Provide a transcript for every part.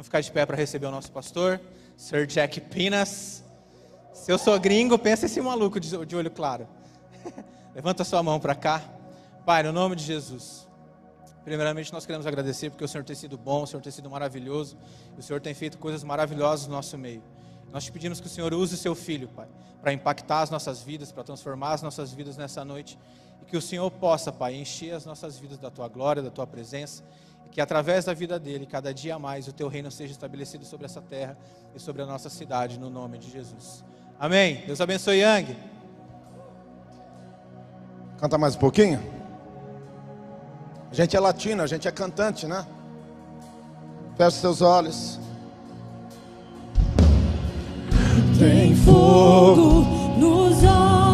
Vamos ficar de pé para receber o nosso pastor, Sir Jack Pinas. Se eu sou gringo, pensa esse maluco de olho claro. Levanta sua mão para cá. Pai, no nome de Jesus. Primeiramente, nós queremos agradecer porque o Senhor tem sido bom, o Senhor tem sido maravilhoso, o Senhor tem feito coisas maravilhosas no nosso meio. Nós te pedimos que o Senhor use o seu filho, Pai, para impactar as nossas vidas, para transformar as nossas vidas nessa noite. E que o Senhor possa, Pai, encher as nossas vidas da tua glória, da tua presença. Que através da vida dele, cada dia mais, o teu reino seja estabelecido sobre essa terra e sobre a nossa cidade, no nome de Jesus. Amém. Deus abençoe, Yang. Canta mais um pouquinho. A gente é latino, a gente é cantante, né? Feche seus olhos. Tem fogo nos olhos.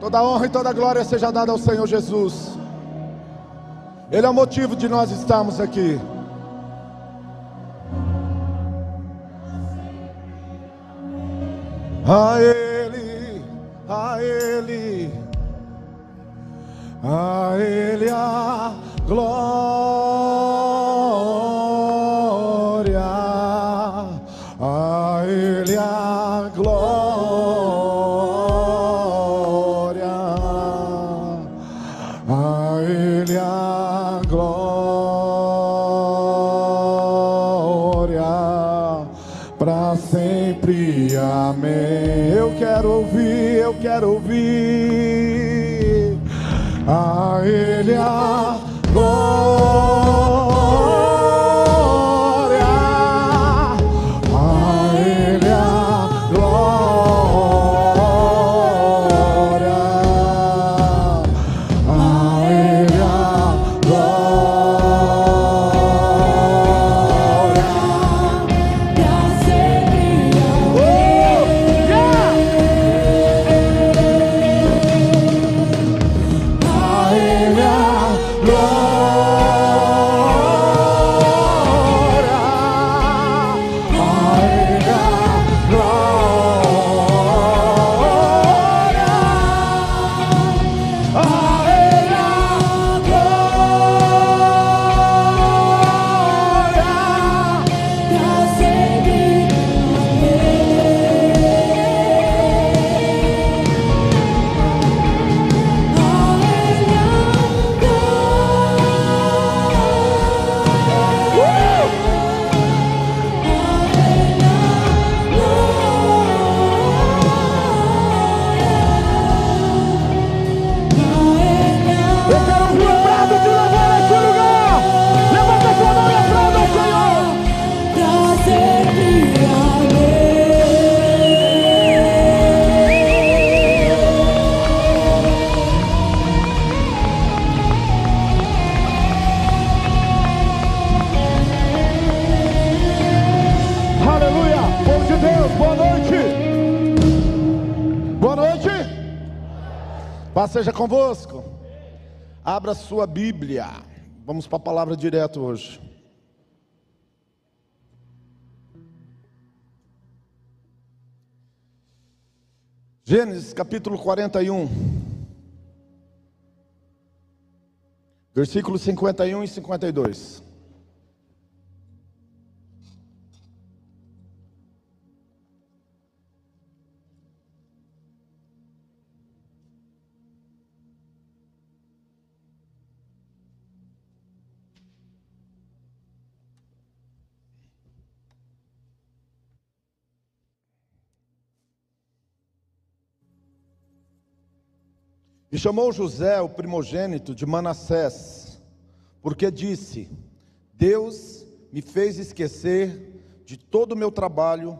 Toda honra e toda glória seja dada ao Senhor Jesus. Ele é o motivo de nós estarmos aqui. A Ele, a Ele, a Ele a glória, quero ouvir seja convosco. Abra sua Bíblia. Vamos para a palavra direto hoje. Gênesis capítulo 41. Versículos 51 e 52. Chamou José, o primogênito de Manassés, porque disse: Deus me fez esquecer de todo o meu trabalho,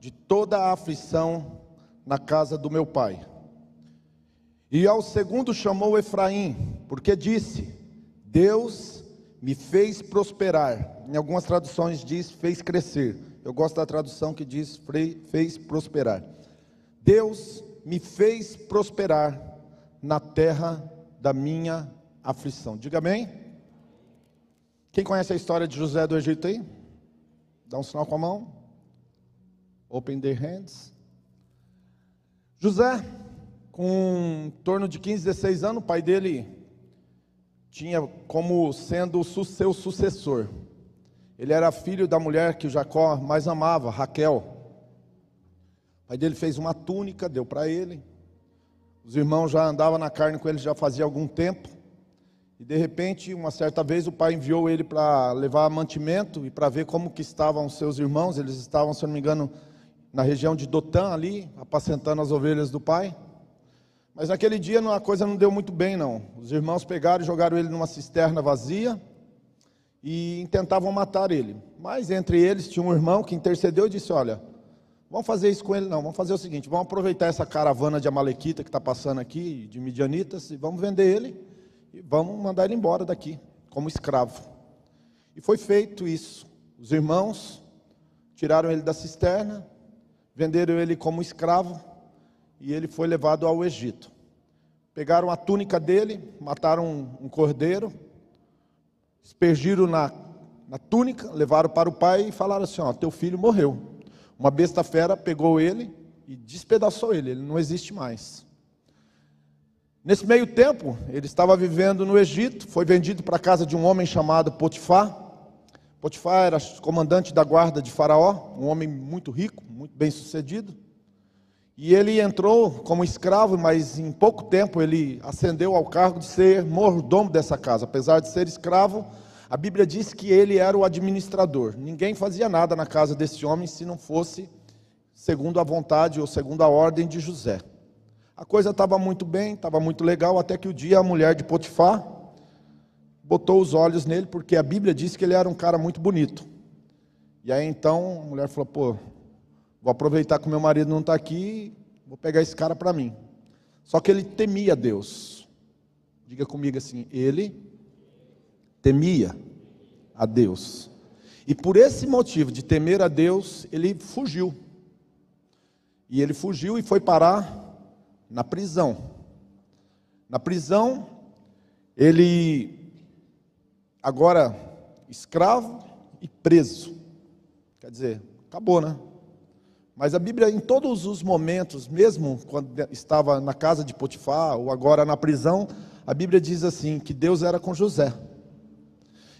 de toda a aflição na casa do meu pai. E ao segundo chamou Efraim, porque disse: Deus me fez prosperar. Em algumas traduções diz fez crescer. Eu gosto da tradução que diz fez prosperar. Deus me fez prosperar na terra da minha aflição. Diga amém. Quem conhece a história de José do Egito aí? Dá um sinal com a mão. Open their hands. José, com em torno de 15, 16 anos, o pai dele tinha como sendo o seu sucessor. Ele era filho da mulher que Jacó mais amava, Raquel. O pai dele fez uma túnica, deu para ele. Os irmãos já andavam na carne com ele já fazia algum tempo. E de repente, uma certa vez, o pai enviou ele para levar mantimento e para ver como que estavam seus irmãos. Eles estavam, se não me engano, na região de Dotã ali, apacentando as ovelhas do pai. Mas naquele dia a coisa não deu muito bem, não. Os irmãos pegaram e jogaram ele numa cisterna vazia e tentavam matar ele. Mas entre eles tinha um irmão que intercedeu e disse: Olha, Vamos fazer isso com ele, não. Vamos fazer o seguinte: vamos aproveitar essa caravana de Amalequita que está passando aqui, de Midianitas, e vamos vender ele e vamos mandar ele embora daqui, como escravo. E foi feito isso. Os irmãos tiraram ele da cisterna, venderam ele como escravo e ele foi levado ao Egito. Pegaram a túnica dele, mataram um, cordeiro, espergiram na, na túnica, levaram para o pai e falaram assim: Ó, teu filho morreu. Uma besta fera pegou ele e despedaçou ele, ele não existe mais. Nesse meio tempo, ele estava vivendo no Egito, foi vendido para a casa de um homem chamado Potifar. Potifar era comandante da guarda de Faraó, um homem muito rico, muito bem sucedido. E ele entrou como escravo, mas em pouco tempo ele ascendeu ao cargo de ser mordomo dessa casa. Apesar de ser escravo, a Bíblia diz que ele era o administrador. Ninguém fazia nada na casa desse homem se não fosse segundo a vontade ou segundo a ordem de José. A coisa estava muito bem, estava muito legal, até que o dia a mulher de Potifar botou os olhos nele, porque a Bíblia diz que ele era um cara muito bonito. E aí então a mulher falou: pô, vou aproveitar que meu marido não está aqui, vou pegar esse cara para mim. Só que ele temia Deus. Diga comigo assim: ele temia a Deus. E por esse motivo de temer a Deus, ele fugiu. E ele fugiu e foi parar na prisão. Na prisão, ele agora escravo e preso. Quer dizer, acabou, né? Mas a Bíblia, em todos os momentos, mesmo quando estava na casa de Potifar ou agora na prisão, a Bíblia diz assim: que Deus era com José.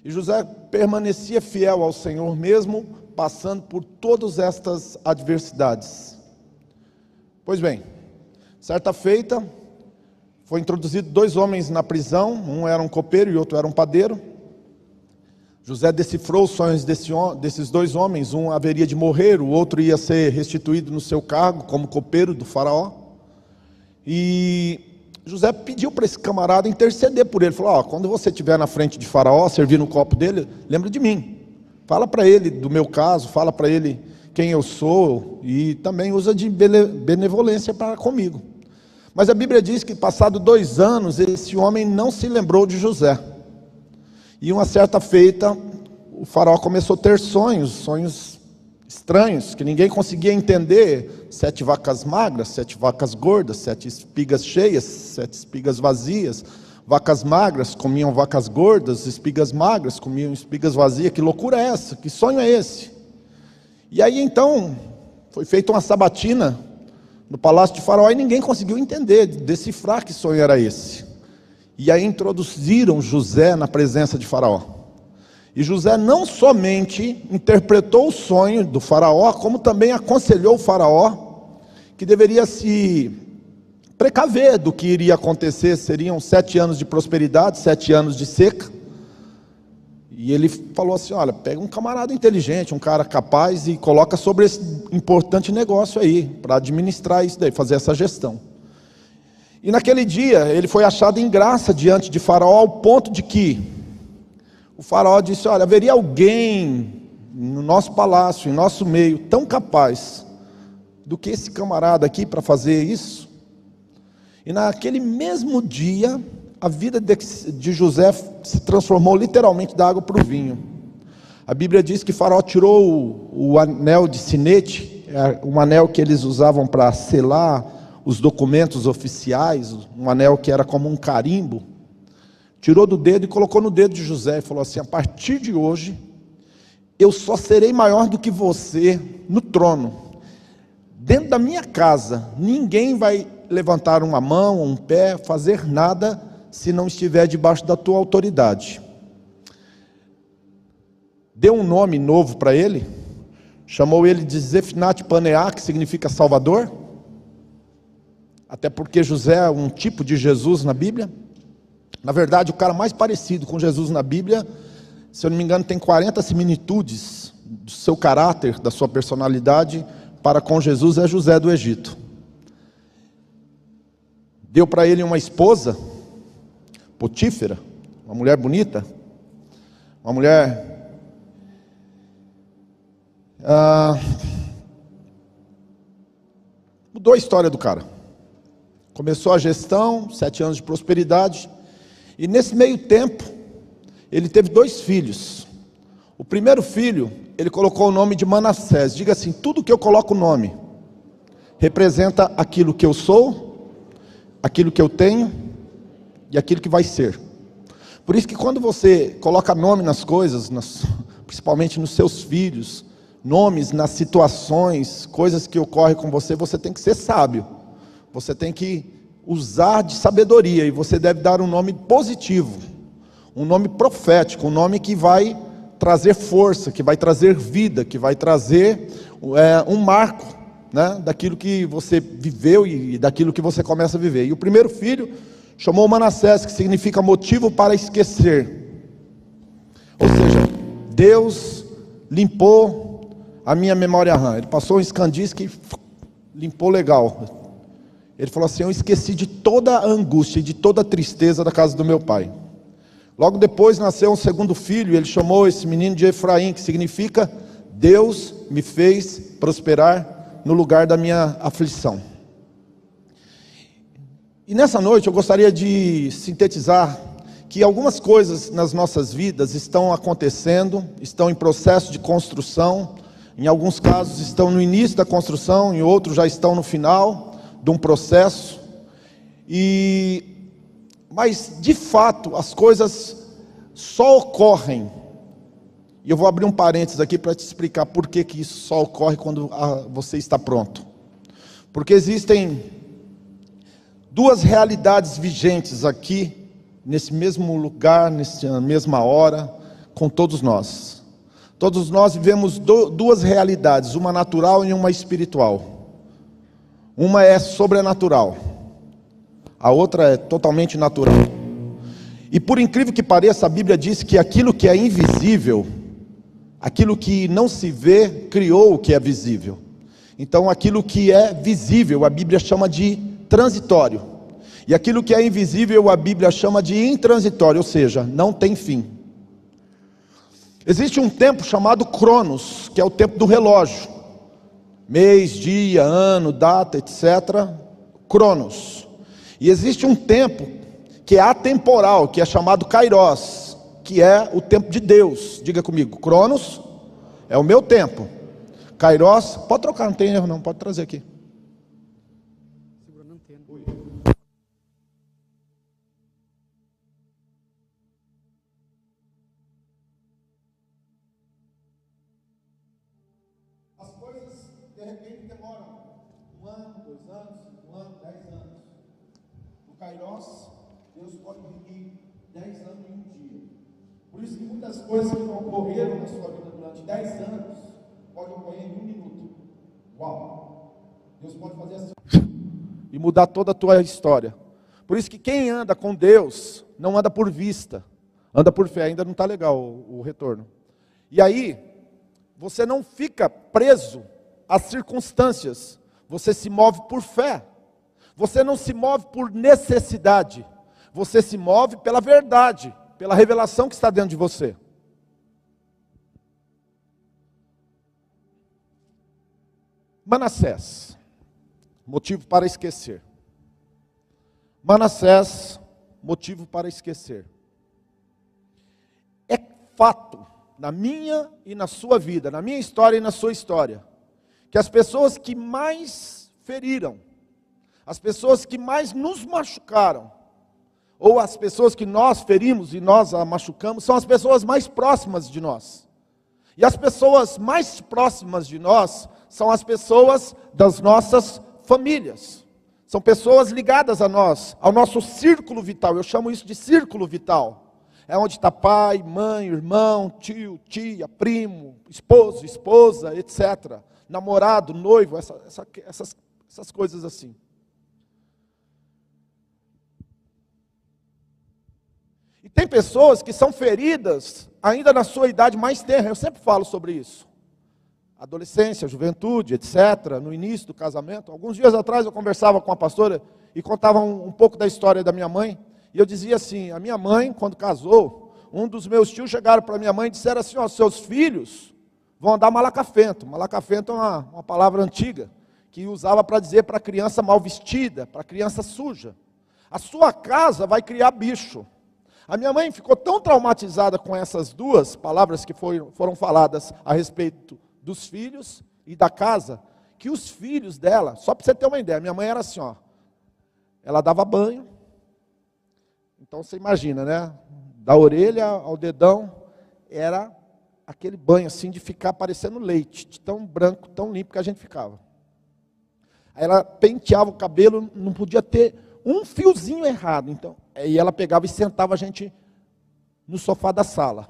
E José permanecia fiel ao Senhor, mesmo passando por todas estas adversidades. Pois bem, certa feita, foi introduzido dois homens na prisão, um era um copeiro e outro era um padeiro. José decifrou os sonhos desse, desses dois homens, um haveria de morrer, o outro ia ser restituído no seu cargo como copeiro do faraó. E José pediu para esse camarada interceder por ele. Falou: quando você estiver na frente de Faraó, servir no copo dele, lembra de mim. Fala para ele do meu caso, fala para ele quem eu sou e também usa de benevolência para comigo. Mas a Bíblia diz que, passado dois anos, esse homem não se lembrou de José. E uma certa feita, o faraó começou a ter sonhos, sonhos estranhos que ninguém conseguia entender. Sete vacas magras, sete vacas gordas, sete espigas cheias, sete espigas vazias. Vacas magras comiam vacas gordas, espigas magras comiam espigas vazias. Que loucura é essa? Que sonho é esse? E aí então foi feita uma sabatina no palácio de Faraó e ninguém conseguiu entender, decifrar que sonho era esse. E aí introduziram José na presença de Faraó. E José não somente interpretou o sonho do Faraó, como também aconselhou o Faraó que deveria se precaver do que iria acontecer. Seriam sete anos de prosperidade, sete anos de seca. E ele falou assim: olha, pega um camarada inteligente, um cara capaz e coloca sobre esse importante negócio aí, para administrar isso daí, fazer essa gestão. E naquele dia ele foi achado em graça diante de Faraó, ao ponto de que o Faraó disse: Olha, haveria alguém no nosso palácio, em nosso meio, tão capaz do que esse camarada aqui para fazer isso? E naquele mesmo dia, a vida de José se transformou literalmente da água para o vinho. A Bíblia diz que Faraó tirou o, anel de sinete, é um anel que eles usavam para selar os documentos oficiais, um anel que era como um carimbo, tirou do dedo e colocou no dedo de José e falou assim: a partir de hoje, eu só serei maior do que você no trono. Dentro da minha casa, ninguém vai levantar uma mão, um pé, fazer nada se não estiver debaixo da tua autoridade. Deu um nome novo para ele, chamou ele de Zefinat Paneá, que significa Salvador, até porque José é um tipo de Jesus na Bíblia. Na verdade, o cara mais parecido com Jesus na Bíblia, se eu não me engano, tem 40 similitudes do seu caráter, da sua personalidade para com Jesus, é José do Egito deu para ele uma esposa, Potífera, uma mulher bonita, uma mulher. Ah, mudou a história do cara. Começou a gestão, sete anos de prosperidade, e nesse meio tempo, ele teve dois filhos. O primeiro filho, ele colocou o nome de Manassés. Diga assim: tudo que eu coloco o nome representa aquilo que eu sou aquilo que eu tenho e aquilo que vai ser. Por isso que quando você coloca nome nas coisas, nas, principalmente nos seus filhos, nomes nas situações, coisas que ocorrem com você, você tem que ser sábio. Você tem que usar de sabedoria e você deve dar um nome positivo, um nome profético, um nome que vai trazer força, que vai trazer vida, que vai trazer é, um marco né, daquilo que você viveu e daquilo que você começa a viver. E o primeiro filho chamou Manassés, que significa motivo para esquecer. Ou seja, Deus limpou a minha memória RAM. Ele passou um escandis que limpou legal. Ele falou assim: Eu esqueci de toda a angústia e de toda a tristeza da casa do meu pai. Logo depois nasceu um segundo filho, e ele chamou esse menino de Efraim, que significa Deus me fez prosperar no lugar da minha aflição. E nessa noite eu gostaria de sintetizar que algumas coisas nas nossas vidas estão acontecendo, estão em processo de construção, em alguns casos estão no início da construção, em outros já estão no final de um processo. E mas de fato as coisas só ocorrem e eu vou abrir um parênteses aqui para te explicar por que, que isso só ocorre quando ah, você está pronto. Porque existem duas realidades vigentes aqui, nesse mesmo lugar, nessa mesma hora, com todos nós. Todos nós vivemos duas realidades, uma natural e uma espiritual. Uma é sobrenatural, a outra é totalmente natural. E por incrível que pareça, a Bíblia diz que aquilo que é invisível Aquilo que não se vê criou o que é visível. Então, aquilo que é visível, a Bíblia chama de transitório. E aquilo que é invisível, a Bíblia chama de intransitório, ou seja, não tem fim. Existe um tempo chamado Cronos, que é o tempo do relógio. Mês, dia, ano, data, etc. Cronos. E existe um tempo que é atemporal, que é chamado Kairos que é o tempo de Deus. Diga comigo, Cronos é o meu tempo. Kairos, pode trocar, não tem erro não, pode trazer aqui. Dois anos, cinco anos, dez anos. No Kairos, Deus pode reunir dez anos em um dia. Por isso que muitas coisas que ocorreram na sua vida durante dez anos, pode ocorrer em um minuto. Uau! Deus pode fazer assim. E mudar toda a tua história. Por isso que quem anda com Deus, não anda por vista, anda por fé. Ainda não está legal o, o retorno. E aí, você não fica preso às circunstâncias, você se move por fé. Você não se move por necessidade, você se move pela verdade, pela revelação que está dentro de você. Manassés, motivo para esquecer. Manassés, motivo para esquecer. É fato na minha e na sua vida, na minha história e na sua história, que as pessoas que mais feriram, as pessoas que mais nos machucaram, ou as pessoas que nós ferimos e nós a machucamos, são as pessoas mais próximas de nós. E as pessoas mais próximas de nós são as pessoas das nossas famílias. São pessoas ligadas a nós, ao nosso círculo vital. Eu chamo isso de círculo vital. É onde está pai, mãe, irmão, tio, tia, primo, esposo, esposa, etc. Namorado, noivo, essa, essa, essas, essas coisas assim. E tem pessoas que são feridas ainda na sua idade mais tenra. Eu sempre falo sobre isso. Adolescência, juventude, etc. No início do casamento. Alguns dias atrás eu conversava com a pastora e contava um, um pouco da história da minha mãe. E eu dizia assim: a minha mãe, quando casou, um dos meus tios chegaram para minha mãe e disseram assim: ó, seus filhos vão andar malacafento. Malacafento é uma, uma palavra antiga que usava para dizer para criança mal vestida, para criança suja. A sua casa vai criar bicho. A minha mãe ficou tão traumatizada com essas duas palavras que foram, foram faladas a respeito dos filhos e da casa, que os filhos dela, só para você ter uma ideia, minha mãe era assim, ó, ela dava banho, então você imagina, né? Da orelha ao dedão, era aquele banho assim de ficar parecendo leite, de tão branco, tão limpo que a gente ficava. Aí ela penteava o cabelo, não podia ter um fiozinho errado. Então, e ela pegava e sentava a gente no sofá da sala.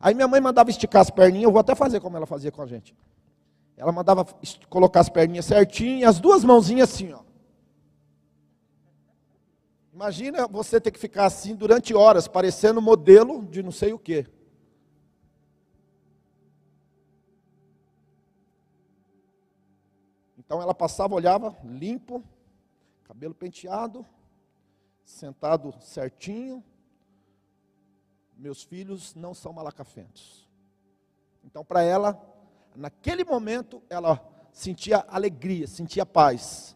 Aí minha mãe mandava esticar as perninhas, eu vou até fazer como ela fazia com a gente. Ela mandava colocar as perninhas certinho as duas mãozinhas assim, ó. Imagina você ter que ficar assim durante horas, parecendo modelo de não sei o quê. Então ela passava, olhava, limpo, cabelo penteado, sentado certinho. Meus filhos não são malacafentos. Então, para ela, naquele momento, ela sentia alegria, sentia paz.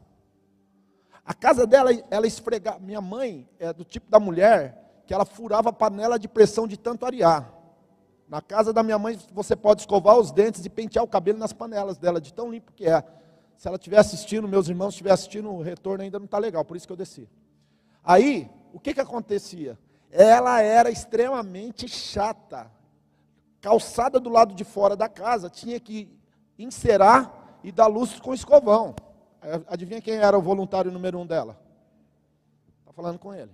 A casa dela, ela esfregava. Minha mãe é do tipo da mulher que ela furava a panela de pressão de tanto arear. Na casa da minha mãe, você pode escovar os dentes e pentear o cabelo nas panelas dela, de tão limpo que é. Se ela estiver assistindo, meus irmãos estiver assistindo, o retorno ainda não está legal, por isso que eu desci. Aí, o que, que acontecia? Ela era extremamente chata. Calçada do lado de fora da casa, tinha que encerar e dar luz com escovão. Adivinha quem era o voluntário número um dela? Está falando com ele.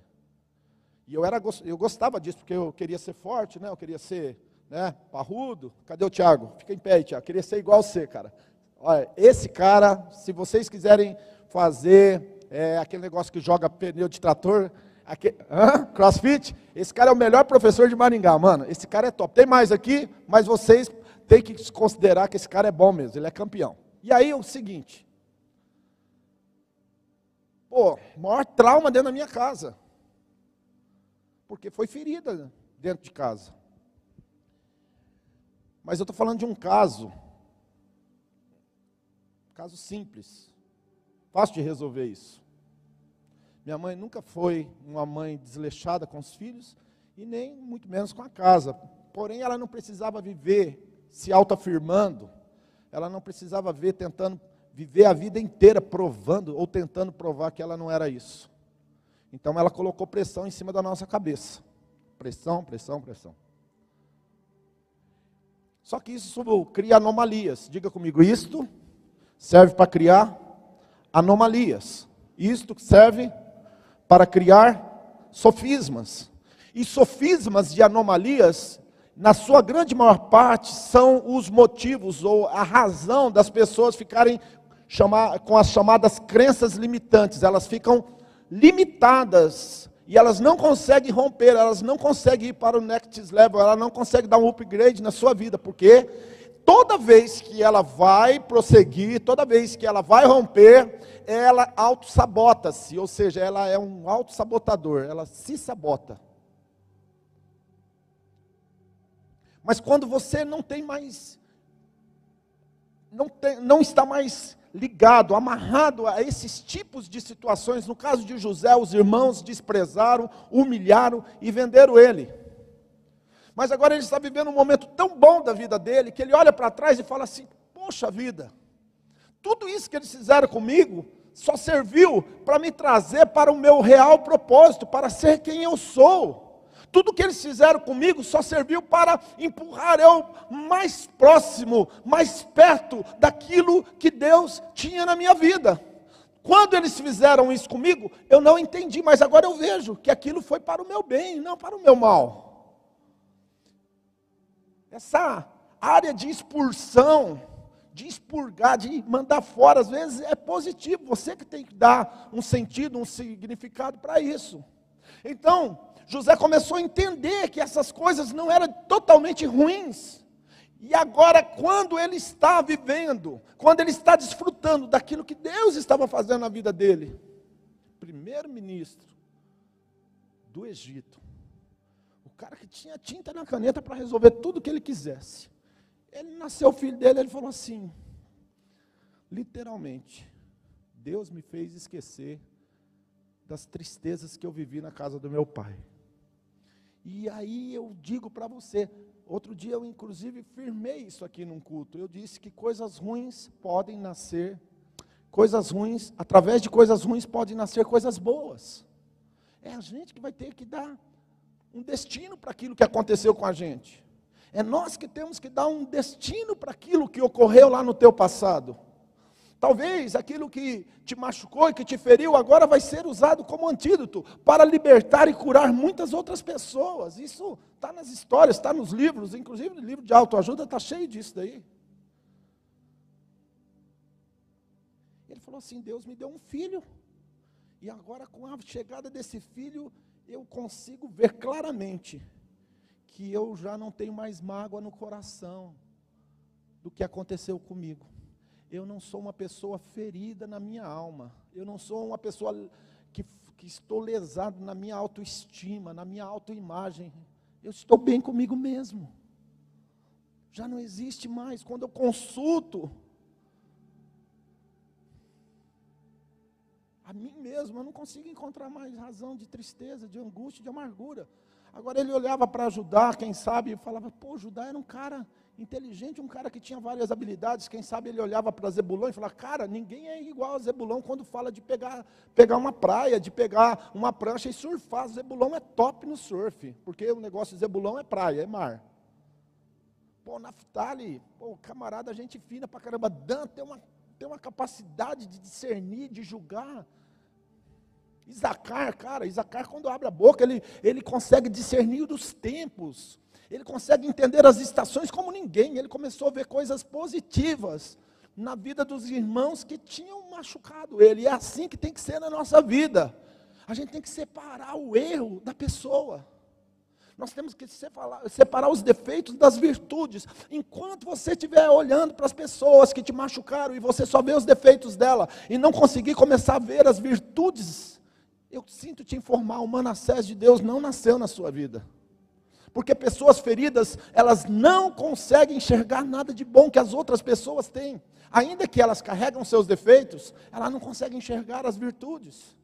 E eu, era, eu gostava disso, porque eu queria ser forte, né? eu queria ser né, parrudo. Cadê o Tiago? Fica em pé, Tiago. Queria ser igual você, cara. Olha, esse cara, se vocês quiserem fazer é, aquele negócio que joga pneu de trator, aquele, hã? crossfit, esse cara é o melhor professor de Maringá, mano. Esse cara é top. Tem mais aqui, mas vocês têm que considerar que esse cara é bom mesmo, ele é campeão. E aí é o seguinte, pô, maior trauma dentro da minha casa, porque foi ferida dentro de casa. Mas eu estou falando de um caso Caso simples. Fácil de resolver isso. Minha mãe nunca foi uma mãe desleixada com os filhos e nem muito menos com a casa. Porém, ela não precisava viver se autoafirmando. ela não precisava ver tentando viver a vida inteira provando ou tentando provar que ela não era isso. Então ela colocou pressão em cima da nossa cabeça. Pressão, pressão, pressão. Só que isso cria anomalias. Diga comigo, isto serve para criar anomalias. Isto serve para criar sofismas. E sofismas de anomalias, na sua grande maior parte, são os motivos ou a razão das pessoas ficarem chamar, com as chamadas crenças limitantes. Elas ficam limitadas e elas não conseguem romper, elas não conseguem ir para o next level, ela não consegue dar um upgrade na sua vida, porque toda vez que ela vai prosseguir, toda vez que ela vai romper, ela auto-sabota-se, ou seja, ela é um auto-sabotador, ela se sabota. Mas quando você não tem mais, não, tem, não está mais ligado, amarrado a esses tipos de situações. No caso de José, os irmãos desprezaram, humilharam e venderam ele. Mas agora ele está vivendo um momento tão bom da vida dele que ele olha para trás e fala assim: Poxa vida, tudo isso que eles fizeram comigo só serviu para me trazer para o meu real propósito, para ser quem eu sou. Tudo que eles fizeram comigo só serviu para empurrar eu mais próximo, mais perto daquilo que Deus tinha na minha vida. Quando eles fizeram isso comigo, eu não entendi, mas agora eu vejo que aquilo foi para o meu bem, não para o meu mal. Essa área de expulsão, de expurgar, de mandar fora, às vezes é positivo, você que tem que dar um sentido, um significado para isso. Então, José começou a entender que essas coisas não eram totalmente ruins. E agora, quando ele está vivendo, quando ele está desfrutando daquilo que Deus estava fazendo na vida dele, primeiro-ministro do Egito, cara que tinha tinta na caneta para resolver tudo o que ele quisesse, ele nasceu filho dele, ele falou assim: literalmente, Deus me fez esquecer das tristezas que eu vivi na casa do meu pai. E aí eu digo para você, outro dia eu inclusive firmei isso aqui num culto. Eu disse que coisas ruins podem nascer, coisas ruins, através de coisas ruins podem nascer coisas boas. É a gente que vai ter que dar um destino para aquilo que aconteceu com a gente. É nós que temos que dar um destino para aquilo que ocorreu lá no teu passado. Talvez aquilo que te machucou e que te feriu agora vai ser usado como antídoto para libertar e curar muitas outras pessoas. Isso está nas histórias, está nos livros, inclusive no livro de autoajuda está cheio disso daí. Ele falou assim: Deus me deu um filho, e agora com a chegada desse filho, eu consigo ver claramente que eu já não tenho mais mágoa no coração do que aconteceu comigo. Eu não sou uma pessoa ferida na minha alma, eu não sou uma pessoa que, que estou lesado na minha autoestima, na minha autoimagem, eu estou bem comigo mesmo. Já não existe mais, quando eu consulto a mim mesmo, eu não consigo encontrar mais razão de tristeza, de angústia, de amargura. Agora ele olhava para ajudar, quem sabe, e falava, pô, Judá era um cara inteligente, um cara que tinha várias habilidades. Quem sabe ele olhava para Zebulão e falava: Cara, ninguém é igual a Zebulão quando fala de pegar, pegar uma praia, de pegar uma prancha e surfar. Zebulão é top no surf, porque o negócio de Zebulão é praia, é mar. Pô, Naftali, pô, camarada, gente fina pra caramba. Dan tem uma, tem uma capacidade de discernir, de julgar. Isacar, cara, Isacar, quando abre a boca, ele, ele consegue discernir dos tempos ele consegue entender as estações como ninguém. Ele começou a ver coisas positivas na vida dos irmãos que tinham machucado ele. E é assim que tem que ser na nossa vida. A gente tem que separar o erro da pessoa. Nós temos que separar, os defeitos das virtudes. Enquanto você estiver olhando para as pessoas que te machucaram e você só vê os defeitos dela e não conseguir começar a ver as virtudes, eu sinto te informar, o Manassés de Deus não nasceu na sua vida porque pessoas feridas, elas não conseguem enxergar nada de bom que as outras pessoas têm. Ainda que elas carregam seus defeitos, elas não conseguem enxergar as virtudes.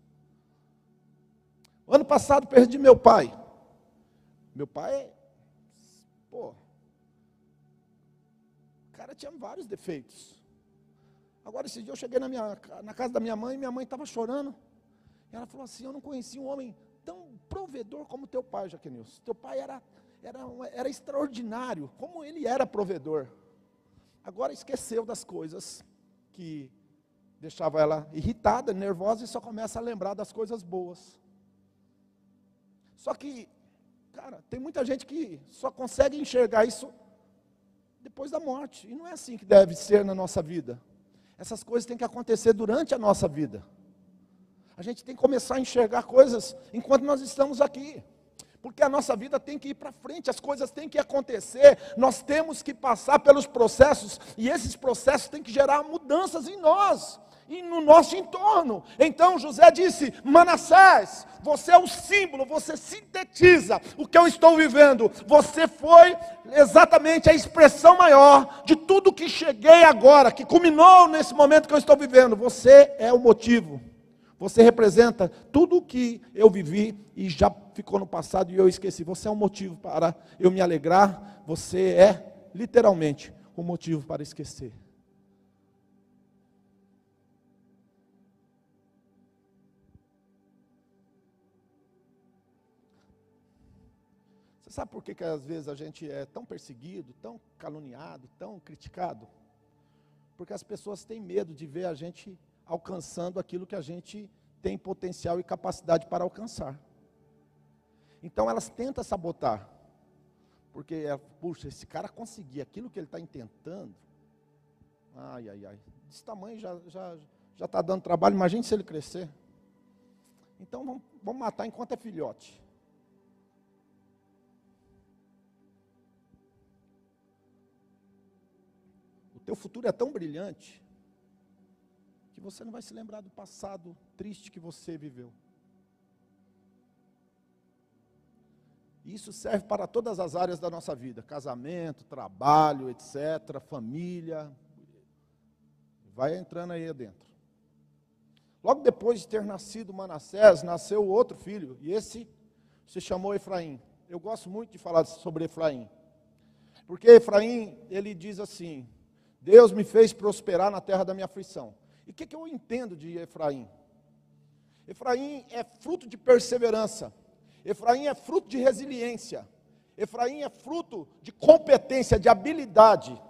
Ano passado perdi meu pai. Meu pai, pô, O cara tinha vários defeitos. Agora, esse dia eu cheguei na, minha, na casa da minha mãe e minha mãe estava chorando. E ela falou assim: Eu não conhecia um homem tão provedor como teu pai, Jaquenilson. Teu pai era, era, era extraordinário, como ele era provedor. Agora esqueceu das coisas que deixava ela irritada, nervosa e só começa a lembrar das coisas boas. Só que, cara, tem muita gente que só consegue enxergar isso depois da morte. E não é assim que deve ser na nossa vida. Essas coisas têm que acontecer durante a nossa vida. A gente tem que começar a enxergar coisas enquanto nós estamos aqui. Porque a nossa vida tem que ir para frente, as coisas têm que acontecer, nós temos que passar pelos processos, e esses processos têm que gerar mudanças em nós e no nosso entorno. Então José disse: Manassés, você é o símbolo, você sintetiza o que eu estou vivendo. Você foi exatamente a expressão maior de tudo que cheguei agora, que culminou nesse momento que eu estou vivendo. Você é o motivo. Você representa tudo o que eu vivi e já ficou no passado e eu esqueci. Você é um motivo para eu me alegrar. Você é literalmente o motivo para esquecer. Sabe por que, que às vezes a gente é tão perseguido, tão caluniado, tão criticado? Porque as pessoas têm medo de ver a gente alcançando aquilo que a gente tem potencial e capacidade para alcançar. Então elas tentam sabotar. Porque, é, puxa, esse cara conseguir aquilo que ele está intentando. Ai, ai, ai. Desse tamanho já está já, já tá dando trabalho, imagine se ele crescer. Então vamos, vamos matar enquanto é filhote. Teu futuro é tão brilhante que você não vai se lembrar do passado triste que você viveu. Isso serve para todas as áreas da nossa vida: casamento, trabalho, etc., família. Vai entrando aí dentro. Logo depois de ter nascido Manassés, nasceu outro filho, e esse se chamou Efraim. Eu gosto muito de falar sobre Efraim, porque Efraim, ele diz assim: Deus me fez prosperar na terra da minha aflição. E o que, que eu entendo de Efraim? Efraim é fruto de perseverança. Efraim é fruto de resiliência. Efraim é fruto de competência, de habilidade.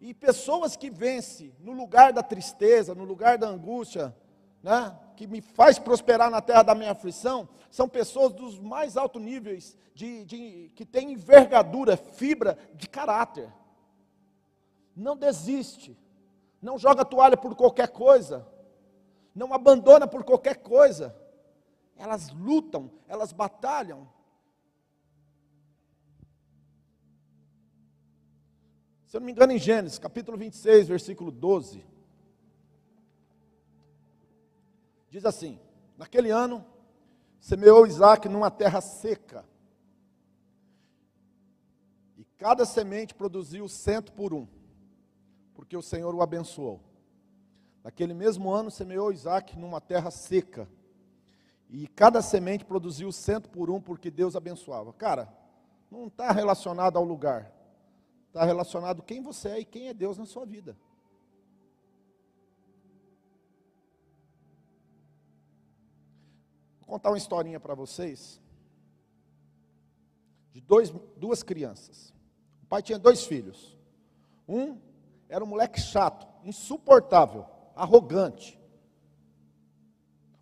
E pessoas que vencem no lugar da tristeza, no lugar da angústia, né, que me faz prosperar na terra da minha aflição, são pessoas dos mais altos níveis, de, de, que têm envergadura, fibra de caráter. Não desiste, não joga toalha por qualquer coisa, não abandona por qualquer coisa. Elas lutam, elas batalham. Se eu não me engano, em Gênesis, capítulo 26, versículo 12, diz assim: Naquele ano, semeou Isaac numa terra seca, e cada semente produziu cento por um, porque o Senhor o abençoou. Naquele mesmo ano, semeou Isaac numa terra seca, e cada semente produziu cento por um, porque Deus abençoava. Cara, não está relacionado ao lugar, está relacionado quem você é e quem é Deus na sua vida. Vou contar uma historinha para vocês de dois, duas crianças. O pai tinha dois filhos. Um era um moleque chato, insuportável, arrogante.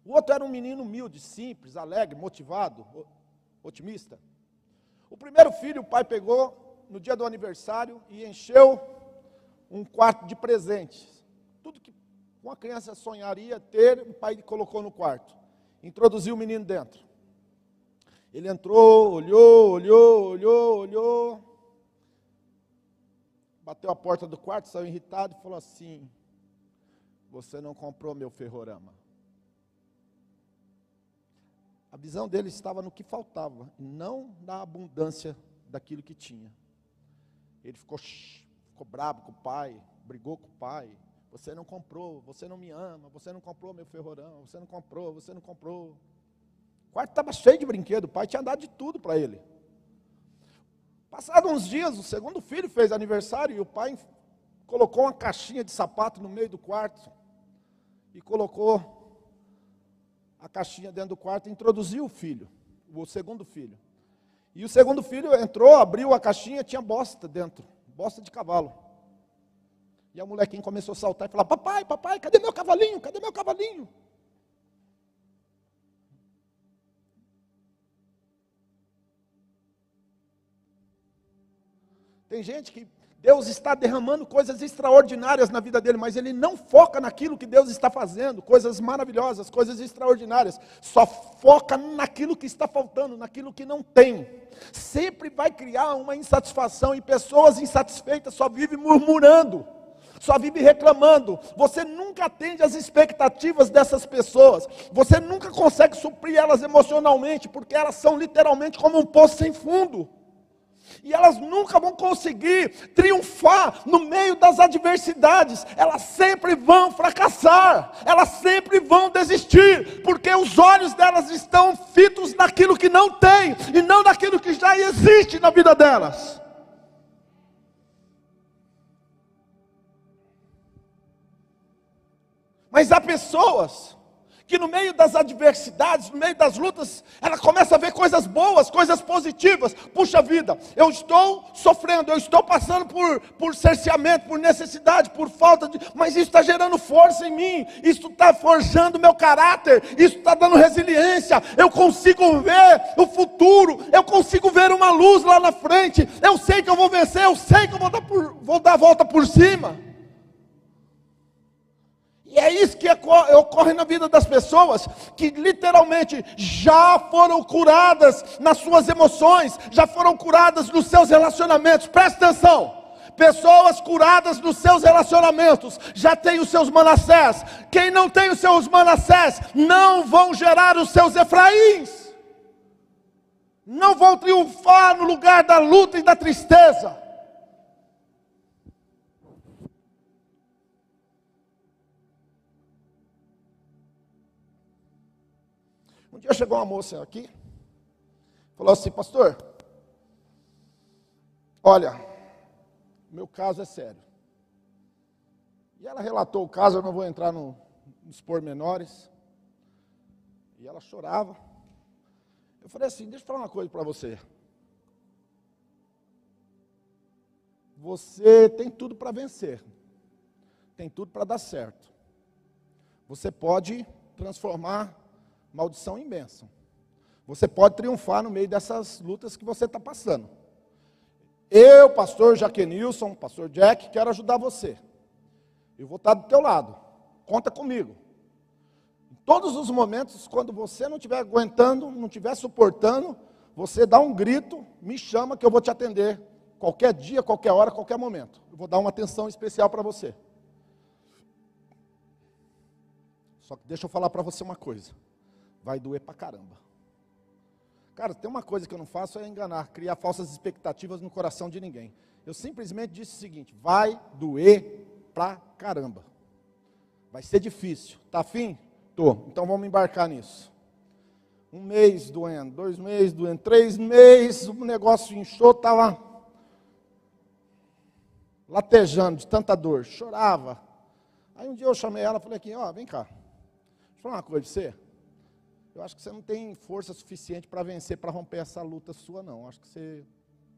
O outro era um menino humilde, simples, alegre, motivado, otimista. O primeiro filho, o pai pegou no dia do aniversário e encheu um quarto de presentes. Tudo que uma criança sonharia ter, o pai colocou no quarto. Introduziu o menino dentro. Ele entrou, olhou, olhou, olhou, olhou. Bateu a porta do quarto, saiu irritado e falou assim: Você não comprou meu ferrorama. A visão dele estava no que faltava, não na abundância daquilo que tinha. Ele ficou, ficou bravo com o pai, brigou com o pai. Você não comprou, você não me ama, você não comprou meu ferrorão, você não comprou, você não comprou. O quarto estava cheio de brinquedo, o pai tinha dado de tudo para ele. Passados uns dias, o segundo filho fez aniversário e o pai colocou uma caixinha de sapato no meio do quarto e colocou a caixinha dentro do quarto e introduziu o filho, o segundo filho. E o segundo filho entrou, abriu a caixinha, tinha bosta dentro, bosta de cavalo. E a molequinha começou a saltar e falar: Papai, papai, cadê meu cavalinho? Cadê meu cavalinho? Tem gente que Deus está derramando coisas extraordinárias na vida dele, mas ele não foca naquilo que Deus está fazendo, coisas maravilhosas, coisas extraordinárias. Só foca naquilo que está faltando, naquilo que não tem. Sempre vai criar uma insatisfação e pessoas insatisfeitas só vivem murmurando só vive reclamando. Você nunca atende às expectativas dessas pessoas. Você nunca consegue suprir elas emocionalmente, porque elas são literalmente como um poço sem fundo e elas nunca vão conseguir triunfar no meio das adversidades, elas sempre vão fracassar, elas sempre vão desistir, porque os olhos delas estão fitos naquilo que não tem e não naquilo que já existe na vida delas. Mas há pessoas que no meio das adversidades, no meio das lutas, ela começa a ver coisas boas, coisas positivas. Puxa vida, eu estou sofrendo, eu estou passando por, por cerceamento, por necessidade, por falta de. Mas isso está gerando força em mim, isso está forjando meu caráter, isso está dando resiliência. Eu consigo ver o futuro, eu consigo ver uma luz lá na frente. Eu sei que eu vou vencer, eu sei que eu vou dar, por, vou dar a volta por cima. E é isso que ocorre na vida das pessoas que literalmente já foram curadas nas suas emoções, já foram curadas nos seus relacionamentos. Presta atenção. Pessoas curadas nos seus relacionamentos já têm os seus manassés. Quem não tem os seus manassés não vão gerar os seus Efraíns. Não vão triunfar no lugar da luta e da tristeza. Dia chegou uma moça aqui, falou assim, pastor, olha, meu caso é sério. E ela relatou o caso, eu não vou entrar no, nos pormenores. E ela chorava. Eu falei assim, deixa eu falar uma coisa para você. Você tem tudo para vencer. Tem tudo para dar certo. Você pode transformar maldição em bênção. Você pode triunfar no meio dessas lutas que você está passando. Eu, pastor Jaquenilson, pastor Jack, quero ajudar você. Eu vou estar do teu lado. Conta comigo. Em todos os momentos, quando você não estiver aguentando, não estiver suportando, você dá um grito, me chama que eu vou te atender. Qualquer dia, qualquer hora, qualquer momento. Eu vou dar uma atenção especial para você. Só que deixa eu falar para você uma coisa vai doer pra caramba. Cara, tem uma coisa que eu não faço é enganar, criar falsas expectativas no coração de ninguém. Eu simplesmente disse o seguinte: vai doer pra caramba. Vai ser difícil. Tá afim? Tô. Então vamos embarcar nisso. Um mês doendo, dois meses doendo, três meses, o negócio inchou, estava latejando de tanta dor, chorava. Aí um dia eu chamei ela falei aqui, ó, vem cá, deixa eu falar uma coisa para você eu acho que você não tem força suficiente para vencer, para romper essa luta sua, não. Eu acho que você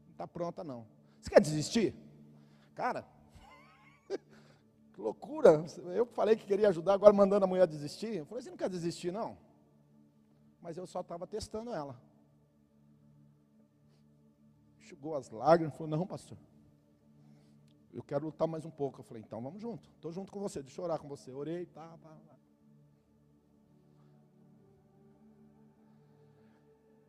não está pronta, não. Você quer desistir? Cara, que loucura. Eu falei que queria ajudar, agora mandando a mulher desistir. Eu falei, você não quer desistir, não? Mas eu só estava testando ela. Chegou as lágrimas, falou, não, pastor. Eu quero lutar mais um pouco. Eu falei, então vamos junto. Estou junto com você, deixa eu orar com você. Orei, tá, tá, tá.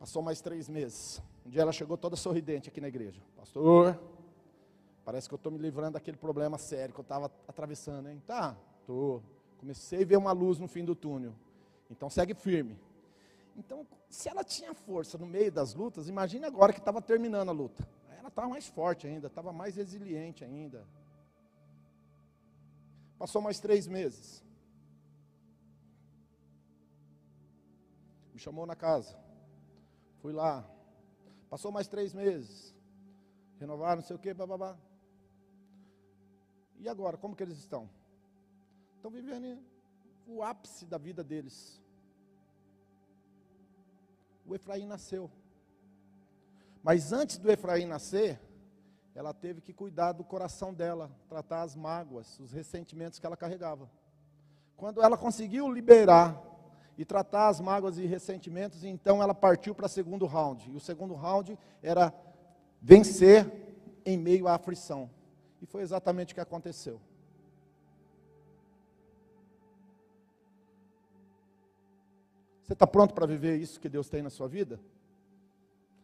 Passou mais três meses. Um dia ela chegou toda sorridente aqui na igreja. Pastor, parece que eu estou me livrando daquele problema sério que eu estava atravessando, hein? Tá, tô. Comecei a ver uma luz no fim do túnel. Então segue firme. Então, se ela tinha força no meio das lutas, imagine agora que estava terminando a luta. Ela estava mais forte ainda, estava mais resiliente ainda. Passou mais três meses. Me chamou na casa. Fui lá. Passou mais três meses. renovaram, não sei o quê, bababá. E agora, como que eles estão? Estão vivendo o ápice da vida deles. O Efraim nasceu. Mas antes do Efraim nascer, ela teve que cuidar do coração dela, tratar as mágoas, os ressentimentos que ela carregava. Quando ela conseguiu liberar e tratar as mágoas e ressentimentos, então ela partiu para o segundo round. E o segundo round era vencer em meio à aflição. E foi exatamente o que aconteceu. Você está pronto para viver isso que Deus tem na sua vida?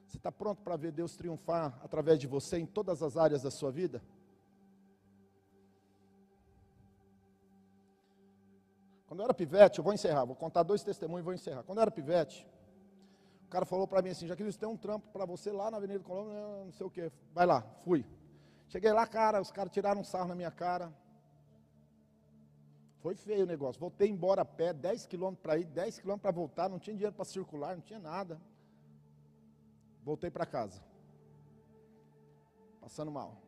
Você está pronto para ver Deus triunfar através de você em todas as áreas da sua vida? Quando eu era pivete, eu vou encerrar, vou contar dois testemunhos e vou encerrar. Quando eu era pivete, o cara falou para mim assim, Jaqueline, tem um trampo para você lá na Avenida Colômbia, não sei o quê. Vai lá, fui. Cheguei lá, cara, os caras tiraram um sarro na minha cara. Foi feio o negócio. Voltei embora a pé, 10 quilômetros para ir, 10 quilômetros para voltar, não tinha dinheiro para circular, não tinha nada. Voltei para casa. Passando mal.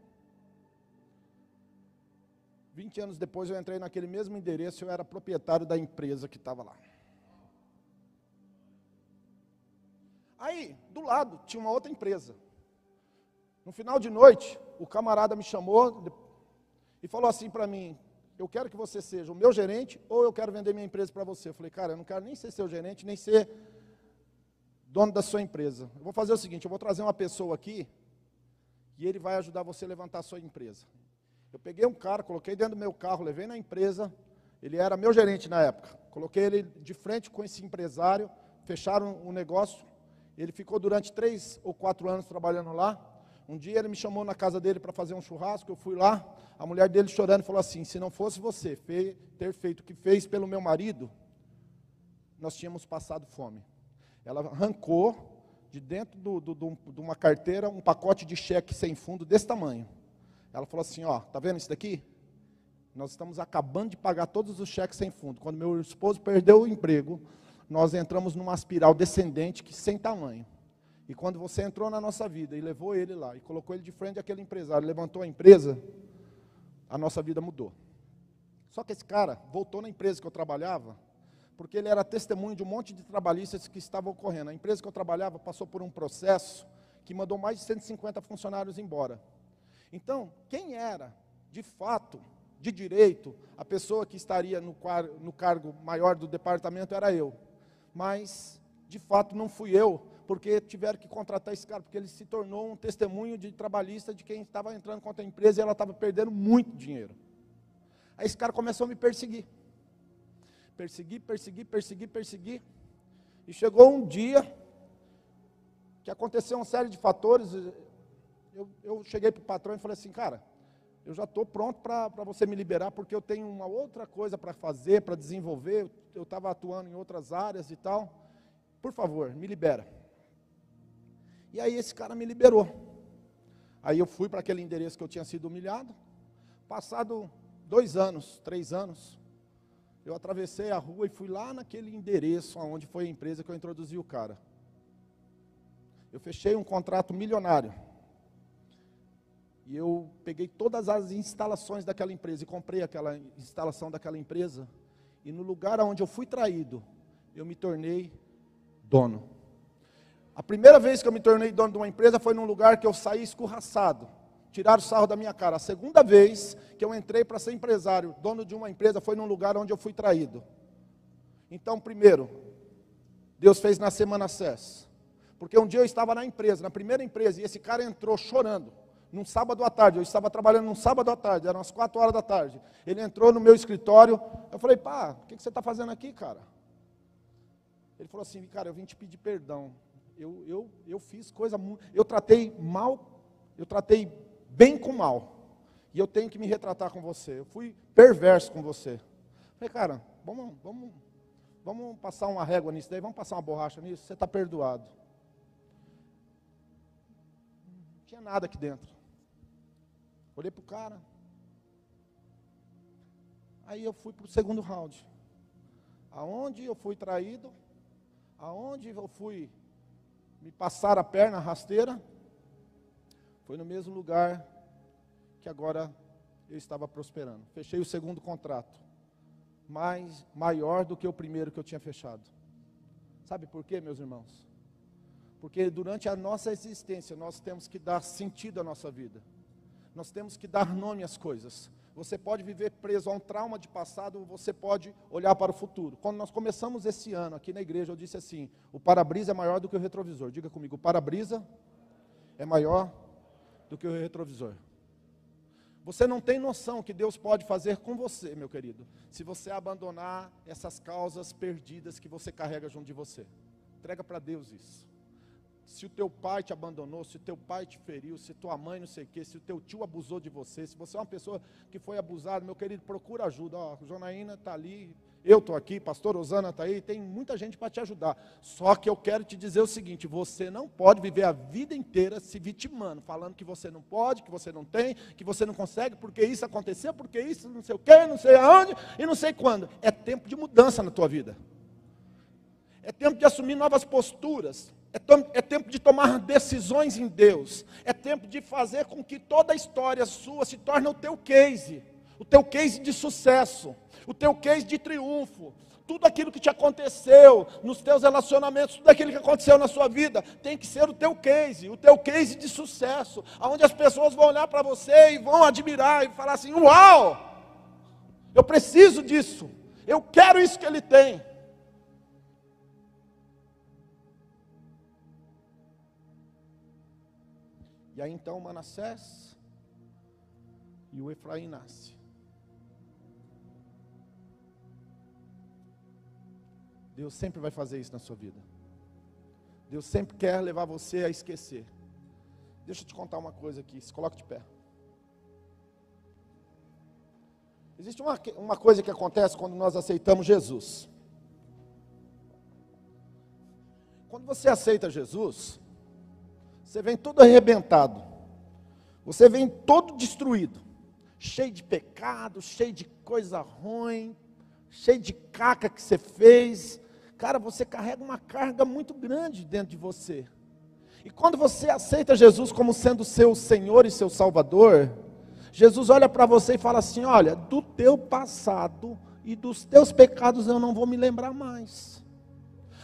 20 anos depois eu entrei naquele mesmo endereço, eu era proprietário da empresa que estava lá. Aí, do lado, tinha uma outra empresa. No final de noite, o camarada me chamou e falou assim para mim: Eu quero que você seja o meu gerente ou eu quero vender minha empresa para você. Eu falei, cara, eu não quero nem ser seu gerente, nem ser dono da sua empresa. Eu vou fazer o seguinte: eu vou trazer uma pessoa aqui e ele vai ajudar você a levantar a sua empresa. Eu peguei um cara, coloquei dentro do meu carro, levei na empresa. Ele era meu gerente na época. Coloquei ele de frente com esse empresário, fecharam o negócio. Ele ficou durante três ou quatro anos trabalhando lá. Um dia ele me chamou na casa dele para fazer um churrasco. Eu fui lá. A mulher dele chorando falou assim: Se não fosse você ter feito o que fez pelo meu marido, nós tínhamos passado fome. Ela arrancou de dentro do, do, do, de uma carteira um pacote de cheque sem fundo desse tamanho. Ela falou assim: Ó, tá vendo isso daqui? Nós estamos acabando de pagar todos os cheques sem fundo. Quando meu esposo perdeu o emprego, nós entramos numa espiral descendente que sem tamanho. E quando você entrou na nossa vida e levou ele lá e colocou ele de frente àquele empresário, levantou a empresa, a nossa vida mudou. Só que esse cara voltou na empresa que eu trabalhava, porque ele era testemunho de um monte de trabalhistas que estavam ocorrendo. A empresa que eu trabalhava passou por um processo que mandou mais de 150 funcionários embora. Então, quem era, de fato, de direito, a pessoa que estaria no, no cargo maior do departamento era eu. Mas, de fato, não fui eu, porque tiveram que contratar esse cara, porque ele se tornou um testemunho de trabalhista de quem estava entrando contra a empresa e ela estava perdendo muito dinheiro. Aí esse cara começou a me perseguir. Perseguir, perseguir, perseguir, perseguir. E chegou um dia que aconteceu uma série de fatores, eu, eu cheguei para o patrão e falei assim, cara, eu já estou pronto para você me liberar, porque eu tenho uma outra coisa para fazer, para desenvolver, eu estava atuando em outras áreas e tal. Por favor, me libera. E aí esse cara me liberou. Aí eu fui para aquele endereço que eu tinha sido humilhado. Passado dois anos, três anos, eu atravessei a rua e fui lá naquele endereço onde foi a empresa que eu introduzi o cara. Eu fechei um contrato milionário e eu peguei todas as instalações daquela empresa e comprei aquela instalação daquela empresa. E no lugar onde eu fui traído, eu me tornei dono. A primeira vez que eu me tornei dono de uma empresa foi num lugar que eu saí escorraçado. Tiraram o sarro da minha cara. A segunda vez que eu entrei para ser empresário, dono de uma empresa, foi num lugar onde eu fui traído. Então, primeiro, Deus fez na semana SES. Porque um dia eu estava na empresa, na primeira empresa, e esse cara entrou chorando num sábado à tarde. Eu estava trabalhando num sábado à tarde, eram as quatro horas da tarde. Ele entrou no meu escritório. Eu falei, pá, o que, que você está fazendo aqui, cara? Ele falou assim, cara, eu vim te pedir perdão. Eu, eu, eu fiz coisa muito. Eu tratei mal, eu tratei bem com mal. E eu tenho que me retratar com você. Eu fui perverso com você. Eu falei, cara, vamos, vamos, vamos passar uma régua nisso daí, vamos passar uma borracha nisso, você está perdoado. Não tinha nada aqui dentro. Olhei para o cara. Aí eu fui para o segundo round. Aonde eu fui traído, aonde eu fui me passar a perna rasteira, Foi no mesmo lugar que agora eu estava prosperando. Fechei o segundo contrato, mais maior do que o primeiro que eu tinha fechado. Sabe por quê, meus irmãos? Porque durante a nossa existência nós temos que dar sentido à nossa vida. Nós temos que dar nome às coisas. Você pode viver preso a um trauma de passado, ou você pode olhar para o futuro. Quando nós começamos esse ano aqui na igreja, eu disse assim: o para-brisa é maior do que o retrovisor. Diga comigo, o para-brisa é maior do que o retrovisor. Você não tem noção que Deus pode fazer com você, meu querido, se você abandonar essas causas perdidas que você carrega junto de você. Entrega para Deus isso se o teu pai te abandonou, se o teu pai te feriu, se tua mãe não sei o quê, se o teu tio abusou de você, se você é uma pessoa que foi abusada, meu querido, procura ajuda. Ó, Jonaína está ali, eu estou aqui, pastor Osana está aí, tem muita gente para te ajudar. Só que eu quero te dizer o seguinte: você não pode viver a vida inteira se vitimando, falando que você não pode, que você não tem, que você não consegue, porque isso aconteceu, porque isso não sei o quê, não sei aonde e não sei quando. É tempo de mudança na tua vida. É tempo de assumir novas posturas. É, é tempo de tomar decisões em Deus. É tempo de fazer com que toda a história sua se torne o teu case, o teu case de sucesso, o teu case de triunfo. Tudo aquilo que te aconteceu nos teus relacionamentos, tudo aquilo que aconteceu na sua vida, tem que ser o teu case, o teu case de sucesso, aonde as pessoas vão olhar para você e vão admirar e falar assim: "Uau! Eu preciso disso. Eu quero isso que ele tem". E aí então Manassés e o Efraim nasce. Deus sempre vai fazer isso na sua vida. Deus sempre quer levar você a esquecer. Deixa eu te contar uma coisa aqui, se coloca de pé. Existe uma, uma coisa que acontece quando nós aceitamos Jesus. Quando você aceita Jesus, você vem todo arrebentado. Você vem todo destruído. Cheio de pecado, cheio de coisa ruim, cheio de caca que você fez. Cara, você carrega uma carga muito grande dentro de você. E quando você aceita Jesus como sendo seu Senhor e seu Salvador, Jesus olha para você e fala assim: Olha, do teu passado e dos teus pecados eu não vou me lembrar mais.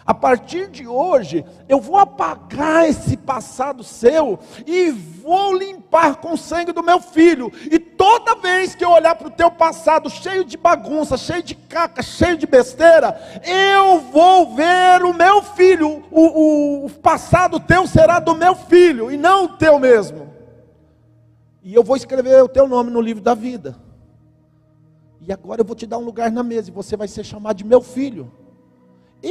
A partir de hoje, eu vou apagar esse passado seu e vou limpar com o sangue do meu filho. E toda vez que eu olhar para o teu passado cheio de bagunça, cheio de caca, cheio de besteira, eu vou ver o meu filho. O, o, o passado teu será do meu filho e não o teu mesmo. E eu vou escrever o teu nome no livro da vida. E agora eu vou te dar um lugar na mesa e você vai ser chamado de meu filho.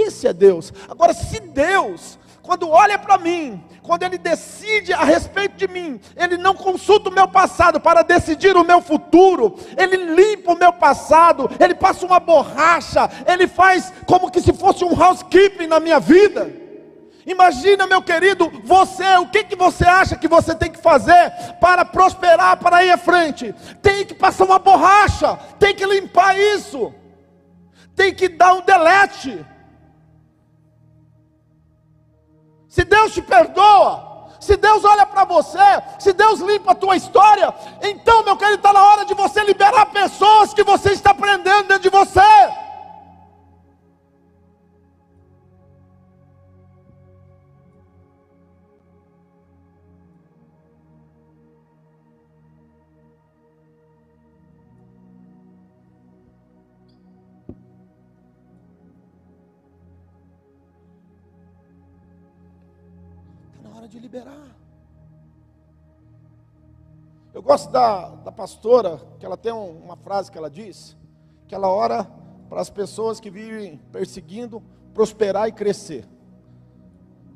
Esse é Deus. Agora, se Deus, quando olha para mim, quando Ele decide a respeito de mim, Ele não consulta o meu passado para decidir o meu futuro, Ele limpa o meu passado, Ele passa uma borracha, Ele faz como que se fosse um housekeeping na minha vida. Imagina, meu querido, você, o que, que você acha que você tem que fazer para prosperar, para ir à frente? Tem que passar uma borracha, tem que limpar isso, tem que dar um delete. Se Deus te perdoa, se Deus olha para você, se Deus limpa a tua história, então, meu querido, está na hora de você liberar pessoas que você está prendendo dentro de você. De liberar. Eu gosto da, da pastora, que ela tem uma frase que ela diz, que ela ora para as pessoas que vivem perseguindo, prosperar e crescer.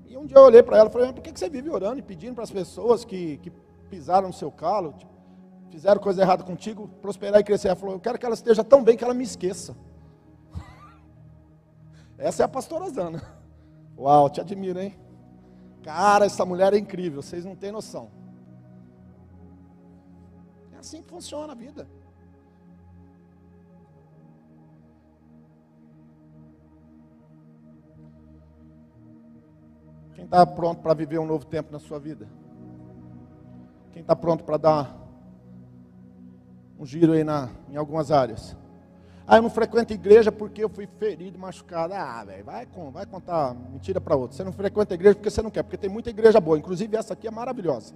E um dia eu olhei para ela e falei, por que você vive orando e pedindo para as pessoas que, que pisaram no seu calo, tipo, fizeram coisa errada contigo, prosperar e crescer? Ela falou, eu quero que ela esteja tão bem que ela me esqueça. Essa é a pastora Zana. Uau, te admiro, hein? Cara, essa mulher é incrível, vocês não têm noção. É assim que funciona a vida. Quem está pronto para viver um novo tempo na sua vida? Quem está pronto para dar um giro aí na, em algumas áreas? Ah, eu não frequento igreja porque eu fui ferido, machucado. Ah, velho, vai, vai contar mentira para outro. Você não frequenta igreja porque você não quer, porque tem muita igreja boa. Inclusive essa aqui é maravilhosa.